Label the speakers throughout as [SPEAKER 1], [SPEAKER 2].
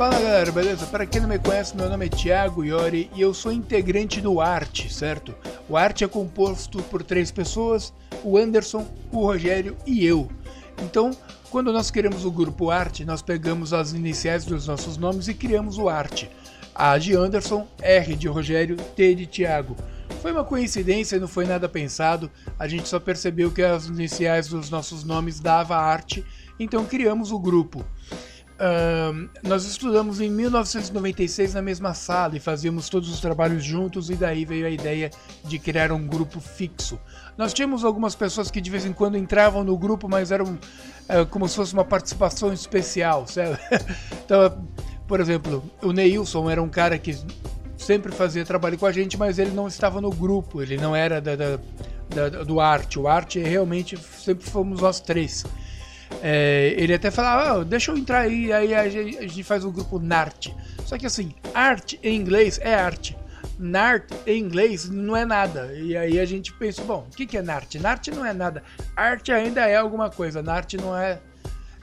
[SPEAKER 1] Fala galera, beleza? Para quem não me conhece, meu nome é Thiago Iori e eu sou integrante do Arte, certo? O Arte é composto por três pessoas: o Anderson, o Rogério e eu. Então, quando nós queremos o grupo Arte, nós pegamos as iniciais dos nossos nomes e criamos o Arte. A de Anderson, R de Rogério, T de Thiago. Foi uma coincidência, não foi nada pensado. A gente só percebeu que as iniciais dos nossos nomes dava arte, então criamos o grupo. Nós estudamos em 1996 na mesma sala e fazíamos todos os trabalhos juntos, e daí veio a ideia de criar um grupo fixo. Nós tínhamos algumas pessoas que de vez em quando entravam no grupo, mas eram uh, como se fosse uma participação especial, então, por exemplo, o Neilson era um cara que sempre fazia trabalho com a gente, mas ele não estava no grupo, ele não era da, da, da do arte. O arte realmente sempre fomos nós três. É, ele até falava, oh, deixa eu entrar aí, aí a gente, a gente faz o grupo NART. Só que assim, arte em inglês é arte. NART em inglês não é nada. E aí a gente pensa, bom, o que, que é NART? NART não é nada. Arte ainda é alguma coisa, NART não é.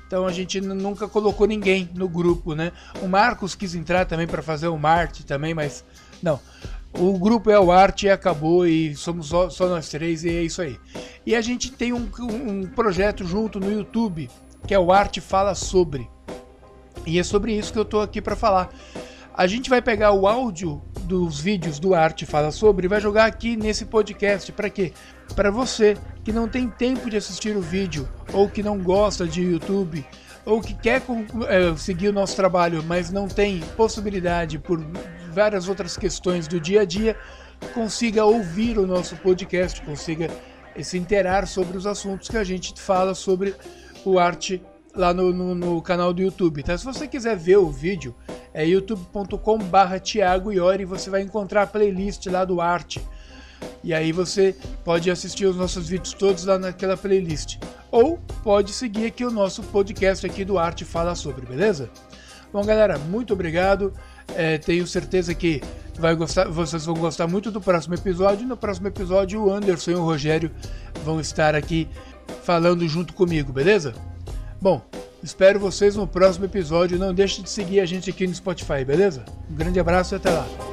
[SPEAKER 1] Então a gente nunca colocou ninguém no grupo, né? O Marcos quis entrar também para fazer o Marte também, mas não. O grupo é o Arte e acabou e somos só, só nós três e é isso aí. E a gente tem um, um projeto junto no YouTube, que é o Arte Fala Sobre. E é sobre isso que eu tô aqui para falar. A gente vai pegar o áudio dos vídeos do Arte Fala Sobre e vai jogar aqui nesse podcast. Para quê? Para você que não tem tempo de assistir o vídeo, ou que não gosta de YouTube, ou que quer é, seguir o nosso trabalho, mas não tem possibilidade por várias outras questões do dia a dia, consiga ouvir o nosso podcast, consiga se interar sobre os assuntos que a gente fala sobre o arte lá no, no, no canal do YouTube. Então, se você quiser ver o vídeo, é youtube.com/barra Thiago Iori, você vai encontrar a playlist lá do arte. E aí você pode assistir os nossos vídeos todos lá naquela playlist. Ou pode seguir aqui o nosso podcast aqui do Arte Fala Sobre, beleza? Bom, galera, muito obrigado. É, tenho certeza que vai gostar, vocês vão gostar muito do próximo episódio. No próximo episódio, o Anderson e o Rogério vão estar aqui falando junto comigo, beleza? Bom, espero vocês no próximo episódio. Não deixe de seguir a gente aqui no Spotify, beleza? Um grande abraço e até lá.